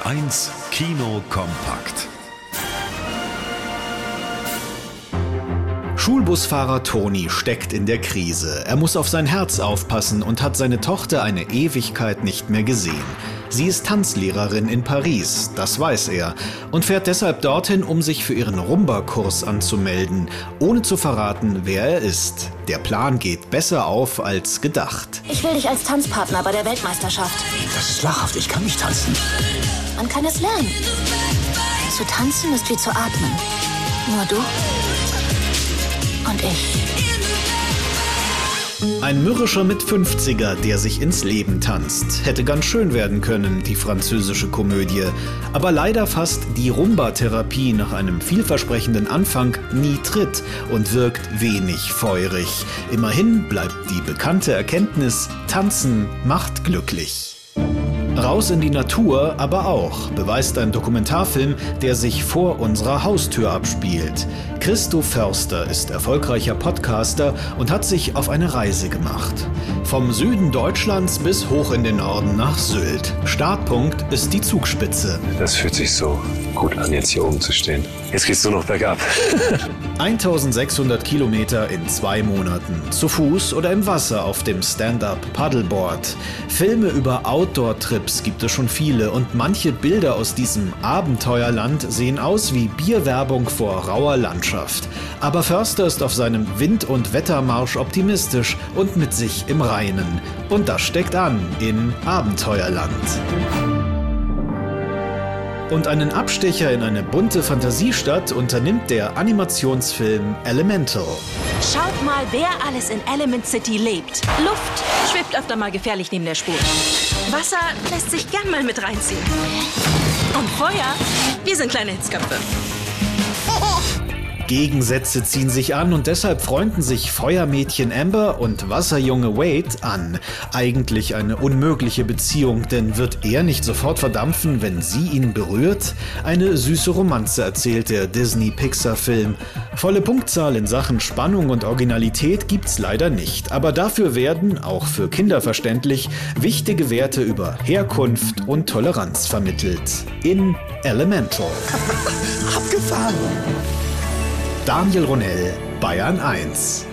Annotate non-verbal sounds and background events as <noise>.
Bayern 1 Kino kompakt. Schulbusfahrer Toni steckt in der Krise. Er muss auf sein Herz aufpassen und hat seine Tochter eine Ewigkeit nicht mehr gesehen. Sie ist Tanzlehrerin in Paris, das weiß er, und fährt deshalb dorthin, um sich für ihren Rumba-Kurs anzumelden, ohne zu verraten, wer er ist. Der Plan geht besser auf als gedacht. Ich will dich als Tanzpartner bei der Weltmeisterschaft. Das ist lachhaft, ich kann nicht tanzen. Man kann es lernen. Zu tanzen ist wie zu atmen. Nur du und ich. Ein mürrischer Mit-50er, der sich ins Leben tanzt. Hätte ganz schön werden können, die französische Komödie. Aber leider fasst die Rumba-Therapie nach einem vielversprechenden Anfang nie Tritt und wirkt wenig feurig. Immerhin bleibt die bekannte Erkenntnis, Tanzen macht glücklich. Raus in die Natur aber auch, beweist ein Dokumentarfilm, der sich vor unserer Haustür abspielt. Christo Förster ist erfolgreicher Podcaster und hat sich auf eine Reise gemacht. Vom Süden Deutschlands bis hoch in den Norden nach Sylt. Startpunkt ist die Zugspitze. Das fühlt sich so gut an, jetzt hier oben zu stehen. Jetzt geht's nur noch bergab. <laughs> 1600 Kilometer in zwei Monaten. Zu Fuß oder im Wasser auf dem Stand-Up Paddleboard. Filme über Outdoor-Trips gibt es schon viele und manche Bilder aus diesem Abenteuerland sehen aus wie Bierwerbung vor rauer Landschaft. Aber Förster ist auf seinem Wind- und Wettermarsch optimistisch und mit sich im Reinen. Und das steckt an in Abenteuerland. Und einen Abstecher in eine bunte Fantasiestadt unternimmt der Animationsfilm Elemental. Schaut mal, wer alles in Element City lebt. Luft schwebt öfter mal gefährlich neben der Spur. Wasser lässt sich gern mal mit reinziehen. Und Feuer, wir sind kleine Hitzköpfe. Gegensätze ziehen sich an und deshalb freunden sich Feuermädchen Amber und Wasserjunge Wade an. Eigentlich eine unmögliche Beziehung, denn wird er nicht sofort verdampfen, wenn sie ihn berührt? Eine süße Romanze erzählt der Disney-Pixar-Film. Volle Punktzahl in Sachen Spannung und Originalität gibt's leider nicht, aber dafür werden, auch für Kinder verständlich, wichtige Werte über Herkunft und Toleranz vermittelt. In Elemental. Abgefahren! Daniel Ronell, Bayern 1.